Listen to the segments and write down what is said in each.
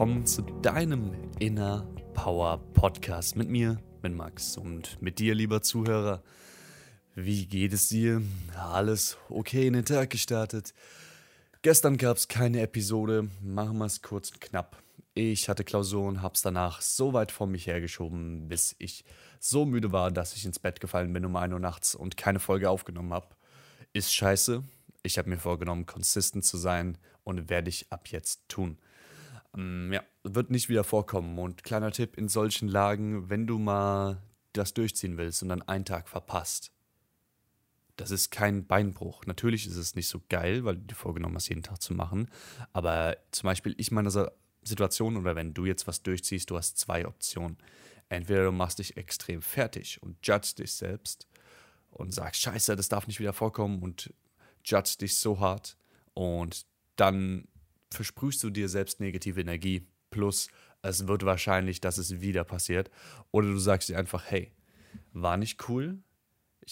Willkommen zu deinem Inner Power Podcast mit mir, mit Max und mit dir, lieber Zuhörer. Wie geht es dir? Alles okay in den Tag gestartet? Gestern gab es keine Episode, machen wir es kurz und knapp. Ich hatte Klausuren, hab's danach so weit vor mich hergeschoben, bis ich so müde war, dass ich ins Bett gefallen bin um 1 Uhr nachts und keine Folge aufgenommen habe. Ist scheiße. Ich habe mir vorgenommen, consistent zu sein und werde ich ab jetzt tun. Ähm, ja, wird nicht wieder vorkommen. Und kleiner Tipp in solchen Lagen, wenn du mal das durchziehen willst und dann einen Tag verpasst, das ist kein Beinbruch. Natürlich ist es nicht so geil, weil du dir vorgenommen hast, jeden Tag zu machen. Aber zum Beispiel, ich meine Situation, oder wenn du jetzt was durchziehst, du hast zwei Optionen. Entweder du machst dich extrem fertig und judgst dich selbst und sagst, scheiße, das darf nicht wieder vorkommen und judgst dich so hart und dann versprühst du dir selbst negative Energie. Plus, es wird wahrscheinlich, dass es wieder passiert. Oder du sagst dir einfach, hey, war nicht cool,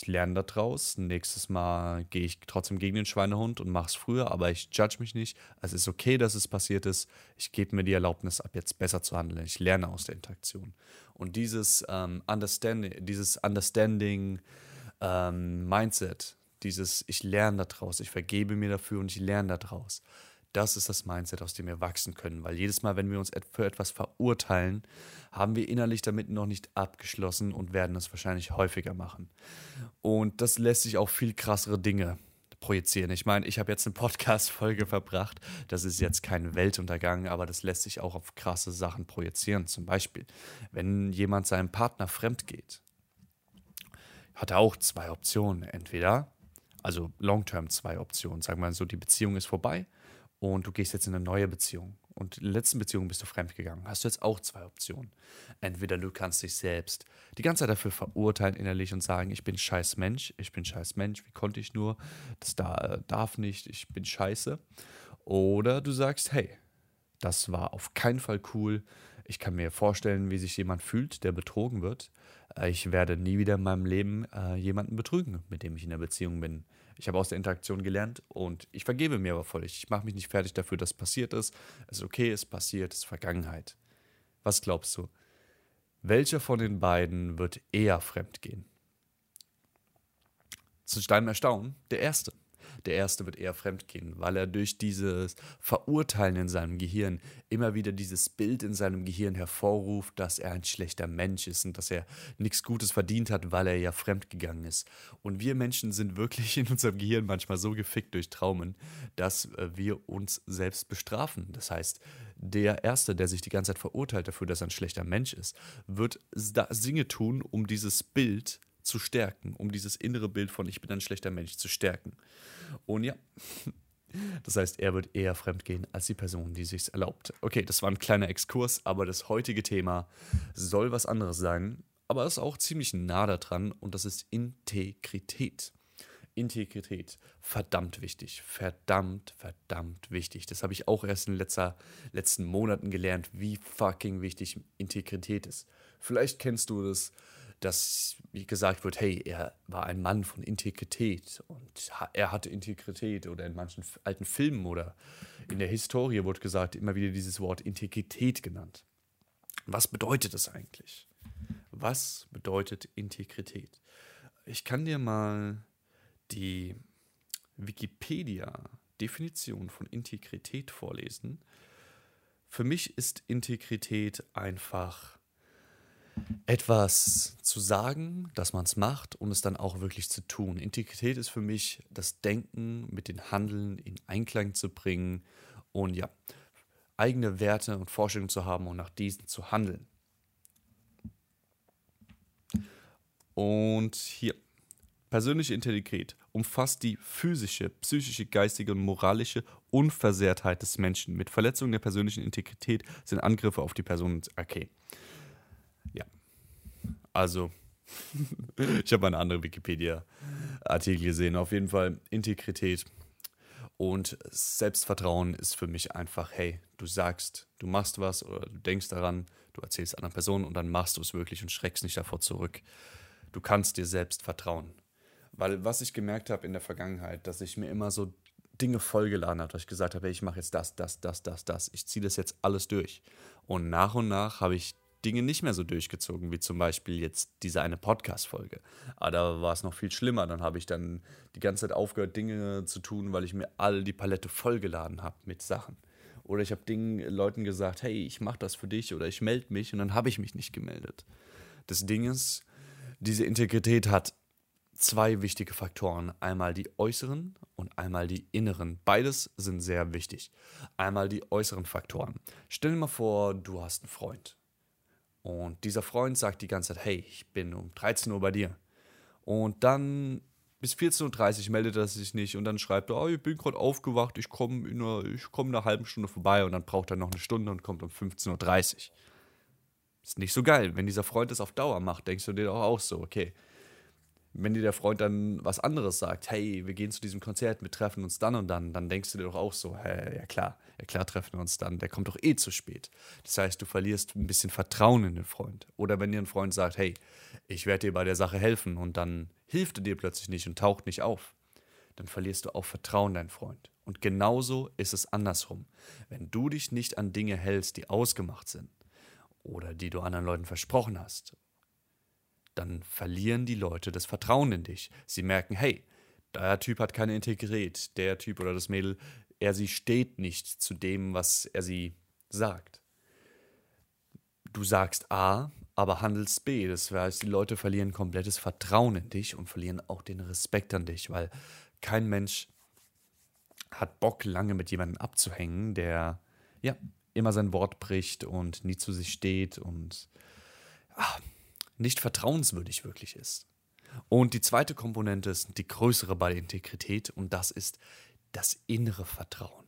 ich lerne daraus. Nächstes Mal gehe ich trotzdem gegen den Schweinehund und mache es früher, aber ich judge mich nicht. Es ist okay, dass es passiert ist. Ich gebe mir die Erlaubnis, ab jetzt besser zu handeln. Ich lerne aus der Interaktion. Und dieses ähm, Understanding, dieses Understanding ähm, Mindset, dieses Ich lerne daraus, ich vergebe mir dafür und ich lerne daraus. Das ist das Mindset, aus dem wir wachsen können, weil jedes Mal, wenn wir uns für etwas verurteilen, haben wir innerlich damit noch nicht abgeschlossen und werden es wahrscheinlich häufiger machen. Und das lässt sich auch viel krassere Dinge projizieren. Ich meine, ich habe jetzt eine Podcast-Folge verbracht. Das ist jetzt kein Weltuntergang, aber das lässt sich auch auf krasse Sachen projizieren. Zum Beispiel, wenn jemand seinem Partner fremd geht, hat er auch zwei Optionen. Entweder, also long-term zwei Optionen, sagen wir mal so, die Beziehung ist vorbei und du gehst jetzt in eine neue Beziehung und in der letzten Beziehung bist du fremdgegangen, hast du jetzt auch zwei Optionen. Entweder du kannst dich selbst die ganze Zeit dafür verurteilen innerlich und sagen, ich bin scheiß Mensch, ich bin scheiß Mensch, wie konnte ich nur, das da, darf nicht, ich bin scheiße. Oder du sagst, hey, das war auf keinen Fall cool, ich kann mir vorstellen, wie sich jemand fühlt, der betrogen wird. Äh, ich werde nie wieder in meinem Leben äh, jemanden betrügen, mit dem ich in der Beziehung bin. Ich habe aus der Interaktion gelernt und ich vergebe mir aber völlig. Ich mache mich nicht fertig dafür, dass passiert ist. Es ist okay, es passiert, es ist Vergangenheit. Was glaubst du? Welcher von den beiden wird eher fremd gehen? Zu deinem Erstaunen, der erste. Der erste wird eher fremdgehen, weil er durch dieses Verurteilen in seinem Gehirn immer wieder dieses Bild in seinem Gehirn hervorruft, dass er ein schlechter Mensch ist und dass er nichts Gutes verdient hat, weil er ja fremdgegangen ist. Und wir Menschen sind wirklich in unserem Gehirn manchmal so gefickt durch Traumen, dass äh, wir uns selbst bestrafen. Das heißt, der Erste, der sich die ganze Zeit verurteilt dafür, dass er ein schlechter Mensch ist, wird Dinge tun, um dieses Bild zu stärken, um dieses innere Bild von ich bin ein schlechter Mensch zu stärken. Und ja, das heißt, er wird eher fremdgehen als die Person, die sich erlaubt. Okay, das war ein kleiner Exkurs, aber das heutige Thema soll was anderes sein, aber ist auch ziemlich nah daran und das ist Integrität. Integrität, verdammt wichtig, verdammt, verdammt wichtig. Das habe ich auch erst in den letzten Monaten gelernt, wie fucking wichtig Integrität ist. Vielleicht kennst du das dass gesagt wird, hey, er war ein Mann von Integrität und er hatte Integrität oder in manchen alten Filmen oder in der Historie wurde gesagt, immer wieder dieses Wort Integrität genannt. Was bedeutet das eigentlich? Was bedeutet Integrität? Ich kann dir mal die Wikipedia-Definition von Integrität vorlesen. Für mich ist Integrität einfach etwas zu sagen, dass man es macht, um es dann auch wirklich zu tun. Integrität ist für mich das Denken mit dem Handeln in Einklang zu bringen und ja, eigene Werte und Vorstellungen zu haben und nach diesen zu handeln. Und hier, persönliche Integrität umfasst die physische, psychische, geistige und moralische Unversehrtheit des Menschen. Mit Verletzung der persönlichen Integrität sind Angriffe auf die Person. Okay. Also, ich habe einen anderen Wikipedia-Artikel gesehen. Auf jeden Fall Integrität und Selbstvertrauen ist für mich einfach, hey, du sagst, du machst was oder du denkst daran, du erzählst anderen Personen und dann machst du es wirklich und schreckst nicht davor zurück. Du kannst dir selbst vertrauen. Weil was ich gemerkt habe in der Vergangenheit, dass ich mir immer so Dinge vollgeladen habe, dass ich gesagt habe, hey, ich mache jetzt das, das, das, das, das. Ich ziehe das jetzt alles durch. Und nach und nach habe ich Dinge nicht mehr so durchgezogen, wie zum Beispiel jetzt diese eine Podcast-Folge. Aber da war es noch viel schlimmer. Dann habe ich dann die ganze Zeit aufgehört, Dinge zu tun, weil ich mir all die Palette vollgeladen habe mit Sachen. Oder ich habe Leuten gesagt, hey, ich mache das für dich oder ich melde mich und dann habe ich mich nicht gemeldet. Das Ding ist, diese Integrität hat zwei wichtige Faktoren. Einmal die äußeren und einmal die inneren. Beides sind sehr wichtig. Einmal die äußeren Faktoren. Stell dir mal vor, du hast einen Freund und dieser Freund sagt die ganze Zeit, hey, ich bin um 13 Uhr bei dir. Und dann bis 14.30 Uhr meldet er sich nicht und dann schreibt er, oh, ich bin gerade aufgewacht, ich komme in, einer, komm in einer halben Stunde vorbei und dann braucht er noch eine Stunde und kommt um 15.30 Uhr. Ist nicht so geil. Wenn dieser Freund das auf Dauer macht, denkst du dir auch, auch so, okay, wenn dir der Freund dann was anderes sagt, hey, wir gehen zu diesem Konzert, wir treffen uns dann und dann, dann denkst du dir doch auch so, hey, ja klar, ja klar treffen wir uns dann, der kommt doch eh zu spät. Das heißt, du verlierst ein bisschen Vertrauen in den Freund. Oder wenn dir ein Freund sagt, hey, ich werde dir bei der Sache helfen und dann hilft er dir plötzlich nicht und taucht nicht auf, dann verlierst du auch Vertrauen in deinen Freund. Und genauso ist es andersrum. Wenn du dich nicht an Dinge hältst, die ausgemacht sind oder die du anderen Leuten versprochen hast dann verlieren die Leute das Vertrauen in dich. Sie merken, hey, der Typ hat keine Integrität, der Typ oder das Mädel, er sie steht nicht zu dem, was er sie sagt. Du sagst A, aber handelst B. Das heißt, die Leute verlieren komplettes Vertrauen in dich und verlieren auch den Respekt an dich, weil kein Mensch hat Bock, lange mit jemandem abzuhängen, der ja immer sein Wort bricht und nie zu sich steht und ach, nicht vertrauenswürdig wirklich ist. Und die zweite Komponente ist die größere bei der Integrität und das ist das innere Vertrauen.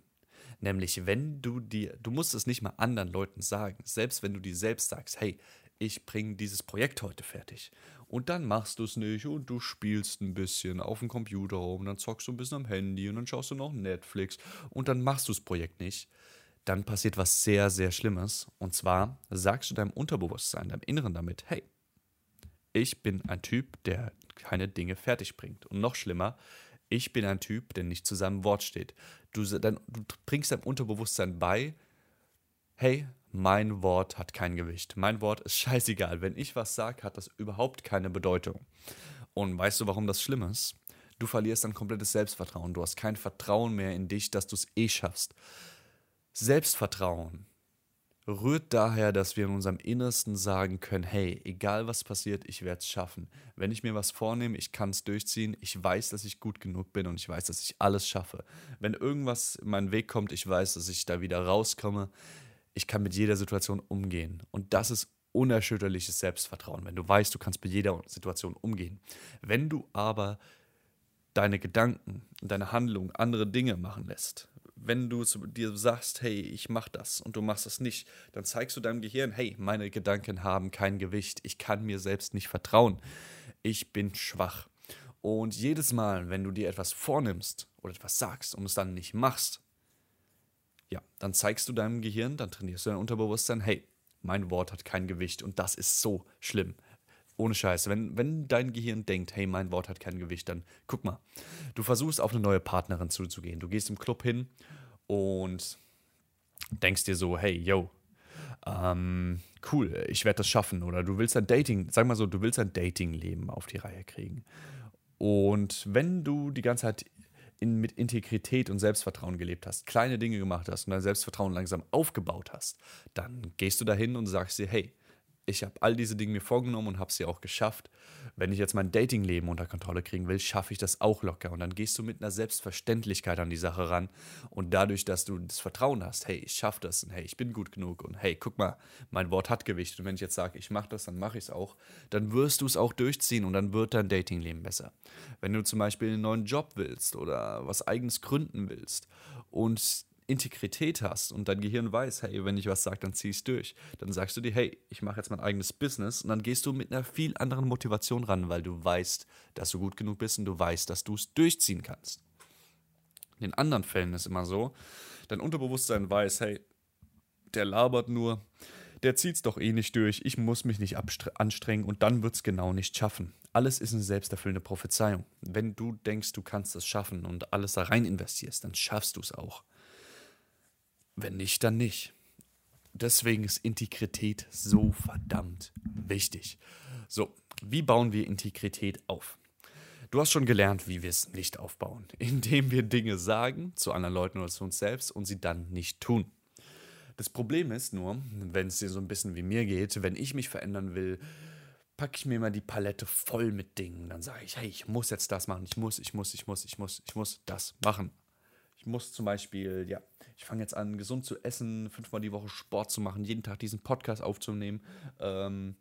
Nämlich, wenn du dir, du musst es nicht mal anderen Leuten sagen, selbst wenn du dir selbst sagst, hey, ich bringe dieses Projekt heute fertig. Und dann machst du es nicht und du spielst ein bisschen auf dem Computer rum, dann zockst du ein bisschen am Handy und dann schaust du noch Netflix und dann machst du das Projekt nicht. Dann passiert was sehr, sehr Schlimmes. Und zwar sagst du deinem Unterbewusstsein, deinem Inneren damit, hey, ich bin ein Typ, der keine Dinge fertig bringt. Und noch schlimmer, ich bin ein Typ, der nicht zu seinem Wort steht. Du, dann, du bringst deinem Unterbewusstsein bei, hey, mein Wort hat kein Gewicht. Mein Wort ist scheißegal. Wenn ich was sage, hat das überhaupt keine Bedeutung. Und weißt du, warum das schlimm ist? Du verlierst dein komplettes Selbstvertrauen. Du hast kein Vertrauen mehr in dich, dass du es eh schaffst. Selbstvertrauen rührt daher, dass wir in unserem Innersten sagen können, hey, egal was passiert, ich werde es schaffen. Wenn ich mir was vornehme, ich kann es durchziehen, ich weiß, dass ich gut genug bin und ich weiß, dass ich alles schaffe. Wenn irgendwas in meinen Weg kommt, ich weiß, dass ich da wieder rauskomme. Ich kann mit jeder Situation umgehen. Und das ist unerschütterliches Selbstvertrauen, wenn du weißt, du kannst mit jeder Situation umgehen. Wenn du aber deine Gedanken und deine Handlung andere Dinge machen lässt, wenn du dir sagst, hey, ich mach das und du machst es nicht, dann zeigst du deinem Gehirn, hey, meine Gedanken haben kein Gewicht, ich kann mir selbst nicht vertrauen, ich bin schwach. Und jedes Mal, wenn du dir etwas vornimmst oder etwas sagst und es dann nicht machst, ja, dann zeigst du deinem Gehirn, dann trainierst du dein Unterbewusstsein, hey, mein Wort hat kein Gewicht und das ist so schlimm. Ohne Scheiß. Wenn, wenn dein Gehirn denkt, hey, mein Wort hat kein Gewicht, dann guck mal. Du versuchst auf eine neue Partnerin zuzugehen. Du gehst im Club hin und denkst dir so, hey, yo, ähm, cool, ich werde das schaffen. Oder du willst ein Dating, sag mal so, du willst ein Dating-Leben auf die Reihe kriegen. Und wenn du die ganze Zeit in, mit Integrität und Selbstvertrauen gelebt hast, kleine Dinge gemacht hast und dein Selbstvertrauen langsam aufgebaut hast, dann gehst du dahin und sagst dir, hey, ich habe all diese Dinge mir vorgenommen und habe sie auch geschafft. Wenn ich jetzt mein Datingleben unter Kontrolle kriegen will, schaffe ich das auch locker. Und dann gehst du mit einer Selbstverständlichkeit an die Sache ran. Und dadurch, dass du das Vertrauen hast, hey, ich schaffe das und hey, ich bin gut genug und hey, guck mal, mein Wort hat Gewicht. Und wenn ich jetzt sage, ich mache das, dann mache ich es auch, dann wirst du es auch durchziehen und dann wird dein Datingleben besser. Wenn du zum Beispiel einen neuen Job willst oder was eigenes gründen willst und Integrität hast und dein Gehirn weiß, hey, wenn ich was sage, dann zieh es durch. Dann sagst du dir, hey, ich mache jetzt mein eigenes Business und dann gehst du mit einer viel anderen Motivation ran, weil du weißt, dass du gut genug bist und du weißt, dass du es durchziehen kannst. In anderen Fällen ist immer so, dein Unterbewusstsein weiß, hey, der labert nur, der zieht es doch eh nicht durch, ich muss mich nicht anstrengen und dann wird es genau nicht schaffen. Alles ist eine selbsterfüllende Prophezeiung. Wenn du denkst, du kannst es schaffen und alles da rein investierst, dann schaffst du es auch. Wenn nicht, dann nicht. Deswegen ist Integrität so verdammt wichtig. So, wie bauen wir Integrität auf? Du hast schon gelernt, wie wir es nicht aufbauen, indem wir Dinge sagen zu anderen Leuten oder zu uns selbst und sie dann nicht tun. Das Problem ist nur, wenn es dir so ein bisschen wie mir geht, wenn ich mich verändern will, packe ich mir mal die Palette voll mit Dingen. Dann sage ich, hey, ich muss jetzt das machen, ich muss, ich muss, ich muss, ich muss, ich muss das machen. Ich muss zum Beispiel, ja, ich fange jetzt an, gesund zu essen, fünfmal die Woche Sport zu machen, jeden Tag diesen Podcast aufzunehmen. Ähm,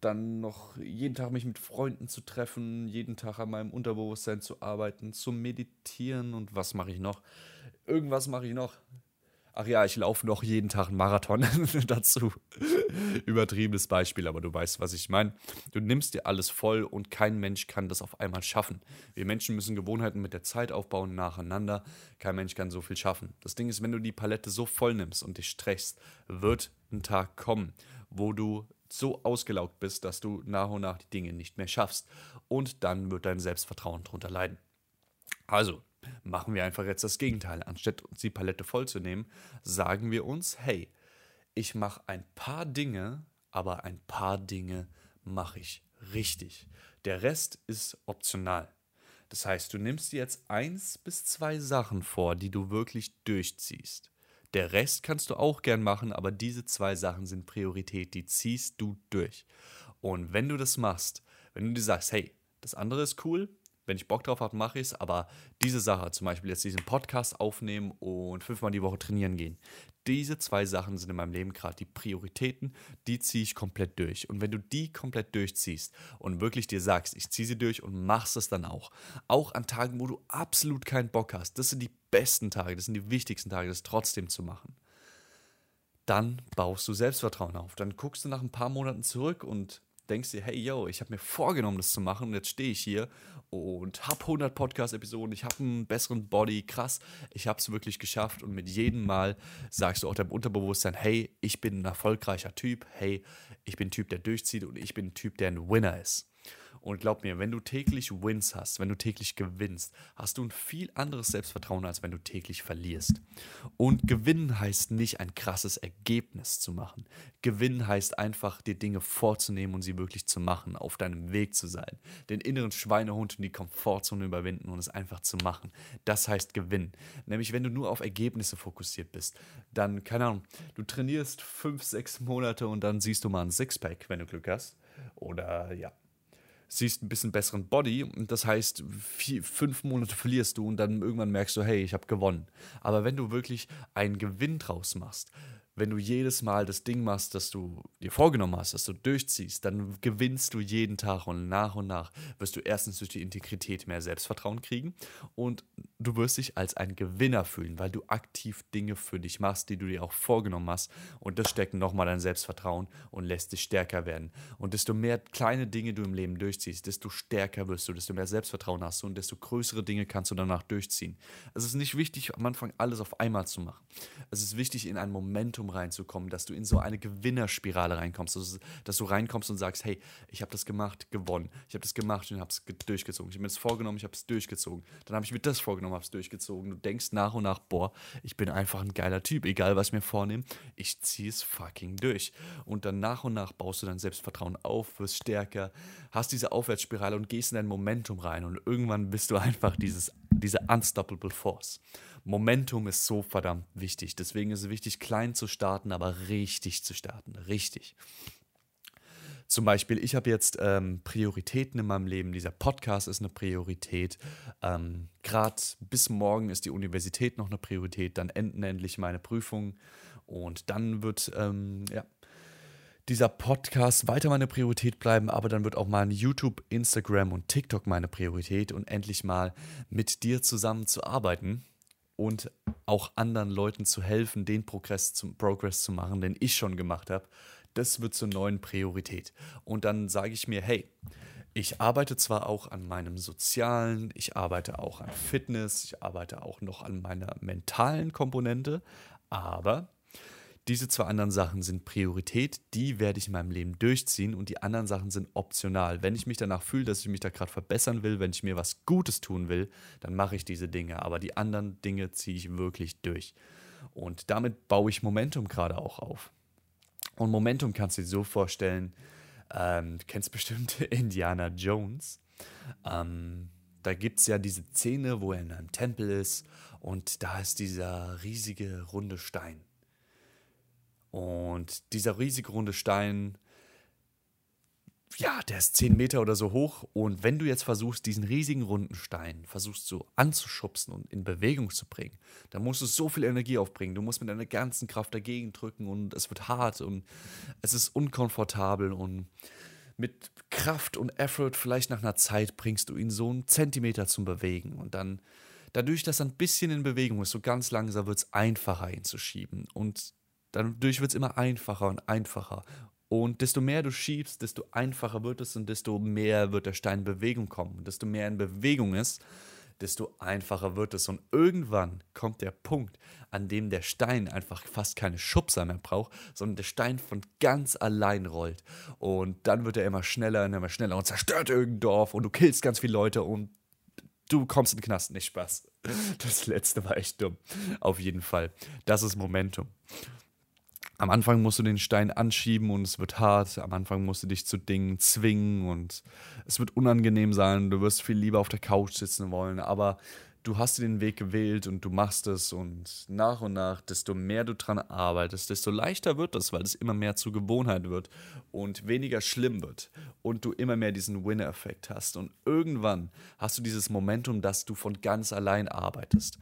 dann noch jeden Tag mich mit Freunden zu treffen, jeden Tag an meinem Unterbewusstsein zu arbeiten, zu meditieren und was mache ich noch? Irgendwas mache ich noch. Ach ja, ich laufe noch jeden Tag einen Marathon dazu. Übertriebenes Beispiel, aber du weißt, was ich meine. Du nimmst dir alles voll und kein Mensch kann das auf einmal schaffen. Wir Menschen müssen Gewohnheiten mit der Zeit aufbauen, nacheinander. Kein Mensch kann so viel schaffen. Das Ding ist, wenn du die Palette so voll nimmst und dich streckst, wird ein Tag kommen, wo du so ausgelaugt bist, dass du nach und nach die Dinge nicht mehr schaffst. Und dann wird dein Selbstvertrauen darunter leiden. Also, machen wir einfach jetzt das Gegenteil. Anstatt uns die Palette vollzunehmen, sagen wir uns, hey, ich mache ein paar Dinge, aber ein paar Dinge mache ich richtig. Der Rest ist optional. Das heißt, du nimmst dir jetzt eins bis zwei Sachen vor, die du wirklich durchziehst. Der Rest kannst du auch gern machen, aber diese zwei Sachen sind Priorität, die ziehst du durch. Und wenn du das machst, wenn du dir sagst, hey, das andere ist cool, wenn ich Bock drauf habe, mache ich es. Aber diese Sache, zum Beispiel jetzt diesen Podcast aufnehmen und fünfmal die Woche trainieren gehen, diese zwei Sachen sind in meinem Leben gerade die Prioritäten, die ziehe ich komplett durch. Und wenn du die komplett durchziehst und wirklich dir sagst, ich ziehe sie durch und machst es dann auch, auch an Tagen, wo du absolut keinen Bock hast, das sind die besten Tage, das sind die wichtigsten Tage, das trotzdem zu machen. Dann baust du Selbstvertrauen auf. Dann guckst du nach ein paar Monaten zurück und denkst dir, hey, yo, ich habe mir vorgenommen, das zu machen und jetzt stehe ich hier und habe 100 Podcast-Episoden, ich habe einen besseren Body, krass, ich habe es wirklich geschafft und mit jedem Mal sagst du auch deinem Unterbewusstsein, hey, ich bin ein erfolgreicher Typ, hey, ich bin ein Typ, der durchzieht und ich bin ein Typ, der ein Winner ist. Und glaub mir, wenn du täglich Wins hast, wenn du täglich gewinnst, hast du ein viel anderes Selbstvertrauen, als wenn du täglich verlierst. Und gewinnen heißt nicht ein krasses Ergebnis zu machen. Gewinnen heißt einfach, dir Dinge vorzunehmen und sie wirklich zu machen, auf deinem Weg zu sein. Den inneren Schweinehund und die Komfortzone überwinden und es einfach zu machen. Das heißt gewinnen. Nämlich, wenn du nur auf Ergebnisse fokussiert bist, dann, keine Ahnung, du trainierst fünf, sechs Monate und dann siehst du mal ein Sixpack, wenn du Glück hast. Oder ja, siehst ein bisschen besseren Body und das heißt, vier, fünf Monate verlierst du und dann irgendwann merkst du, hey, ich habe gewonnen. Aber wenn du wirklich einen Gewinn draus machst, wenn du jedes Mal das Ding machst, das du dir vorgenommen hast, dass du durchziehst, dann gewinnst du jeden Tag und nach und nach wirst du erstens durch die Integrität mehr Selbstvertrauen kriegen und du wirst dich als ein Gewinner fühlen, weil du aktiv Dinge für dich machst, die du dir auch vorgenommen hast und das steckt nochmal dein Selbstvertrauen und lässt dich stärker werden. Und desto mehr kleine Dinge du im Leben durchziehst, desto stärker wirst du, desto mehr Selbstvertrauen hast du und desto größere Dinge kannst du danach durchziehen. Es ist nicht wichtig, am Anfang alles auf einmal zu machen. Es ist wichtig, in ein Momentum Reinzukommen, dass du in so eine Gewinnerspirale reinkommst, dass, dass du reinkommst und sagst, hey, ich habe das gemacht, gewonnen. Ich habe das gemacht und habe es durchgezogen. Ich habe mir das vorgenommen, ich habe es durchgezogen. Dann habe ich mir das vorgenommen, habe es durchgezogen. Du denkst nach und nach, boah, ich bin einfach ein geiler Typ, egal was ich mir vornehme, ich ziehe es fucking durch. Und dann nach und nach baust du dein Selbstvertrauen auf, wirst stärker, hast diese Aufwärtsspirale und gehst in dein Momentum rein und irgendwann bist du einfach dieses, diese unstoppable Force. Momentum ist so verdammt wichtig. Deswegen ist es wichtig, klein zu starten, aber richtig zu starten. Richtig. Zum Beispiel, ich habe jetzt ähm, Prioritäten in meinem Leben. Dieser Podcast ist eine Priorität. Ähm, Gerade bis morgen ist die Universität noch eine Priorität. Dann enden endlich meine Prüfungen. Und dann wird, ähm, ja, dieser Podcast weiter meine Priorität bleiben, aber dann wird auch mal YouTube, Instagram und TikTok meine Priorität und endlich mal mit dir zusammen zu arbeiten und auch anderen Leuten zu helfen, den Progress, zum, Progress zu machen, den ich schon gemacht habe, das wird zur neuen Priorität. Und dann sage ich mir, hey, ich arbeite zwar auch an meinem Sozialen, ich arbeite auch an Fitness, ich arbeite auch noch an meiner mentalen Komponente, aber diese zwei anderen Sachen sind Priorität, die werde ich in meinem Leben durchziehen und die anderen Sachen sind optional. Wenn ich mich danach fühle, dass ich mich da gerade verbessern will, wenn ich mir was Gutes tun will, dann mache ich diese Dinge, aber die anderen Dinge ziehe ich wirklich durch. Und damit baue ich Momentum gerade auch auf. Und Momentum kannst du dir so vorstellen, ähm, du kennst bestimmt Indiana Jones. Ähm, da gibt es ja diese Szene, wo er in einem Tempel ist und da ist dieser riesige runde Stein. Und dieser riesige runde Stein, ja, der ist 10 Meter oder so hoch. Und wenn du jetzt versuchst, diesen riesigen runden Stein versuchst so anzuschubsen und in Bewegung zu bringen, dann musst du so viel Energie aufbringen. Du musst mit deiner ganzen Kraft dagegen drücken und es wird hart und es ist unkomfortabel und mit Kraft und Effort, vielleicht nach einer Zeit, bringst du ihn so einen Zentimeter zum Bewegen. Und dann, dadurch, dass er ein bisschen in Bewegung ist, so ganz langsam wird es einfacher, ihn zu schieben. Und Dadurch wird es immer einfacher und einfacher. Und desto mehr du schiebst, desto einfacher wird es und desto mehr wird der Stein in Bewegung kommen. Und desto mehr in Bewegung ist, desto einfacher wird es. Und irgendwann kommt der Punkt, an dem der Stein einfach fast keine Schubser mehr braucht, sondern der Stein von ganz allein rollt. Und dann wird er immer schneller und immer schneller und zerstört irgendein Dorf und du killst ganz viele Leute und du kommst in den Knast. Nicht Spaß. Das letzte war echt dumm. Auf jeden Fall. Das ist Momentum. Am Anfang musst du den Stein anschieben und es wird hart. Am Anfang musst du dich zu Dingen zwingen und es wird unangenehm sein. Du wirst viel lieber auf der Couch sitzen wollen. Aber du hast den Weg gewählt und du machst es und nach und nach, desto mehr du dran arbeitest, desto leichter wird es, weil es immer mehr zur Gewohnheit wird und weniger schlimm wird und du immer mehr diesen Winner-Effekt hast und irgendwann hast du dieses Momentum, dass du von ganz allein arbeitest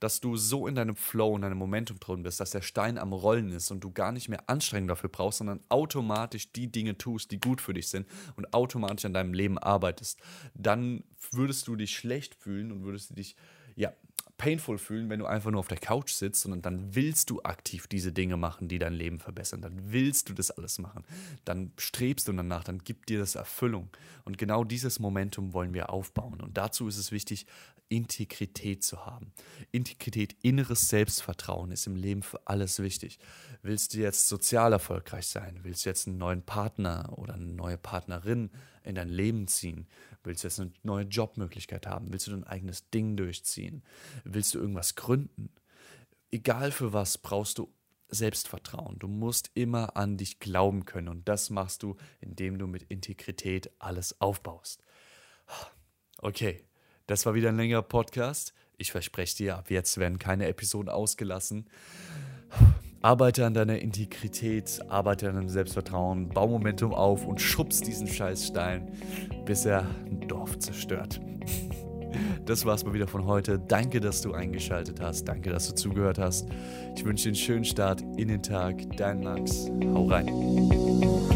dass du so in deinem Flow, in deinem Momentum drin bist, dass der Stein am Rollen ist und du gar nicht mehr Anstrengung dafür brauchst, sondern automatisch die Dinge tust, die gut für dich sind und automatisch an deinem Leben arbeitest, dann würdest du dich schlecht fühlen und würdest dich ja, painful fühlen, wenn du einfach nur auf der Couch sitzt, sondern dann willst du aktiv diese Dinge machen, die dein Leben verbessern. Dann willst du das alles machen. Dann strebst du danach, dann gibt dir das Erfüllung. Und genau dieses Momentum wollen wir aufbauen. Und dazu ist es wichtig, Integrität zu haben. Integrität, inneres Selbstvertrauen ist im Leben für alles wichtig. Willst du jetzt sozial erfolgreich sein? Willst du jetzt einen neuen Partner oder eine neue Partnerin in dein Leben ziehen? Willst du jetzt eine neue Jobmöglichkeit haben? Willst du dein eigenes Ding durchziehen? Willst du irgendwas gründen? Egal für was brauchst du Selbstvertrauen. Du musst immer an dich glauben können und das machst du, indem du mit Integrität alles aufbaust. Okay, das war wieder ein längerer Podcast. Ich verspreche dir, ab jetzt werden keine Episoden ausgelassen. Arbeite an deiner Integrität, arbeite an deinem Selbstvertrauen, bau Momentum auf und schubst diesen Scheißstein, bis er ein Dorf zerstört. Das war's mal wieder von heute. Danke, dass du eingeschaltet hast. Danke, dass du zugehört hast. Ich wünsche dir einen schönen Start in den Tag. Dein Max. Hau rein.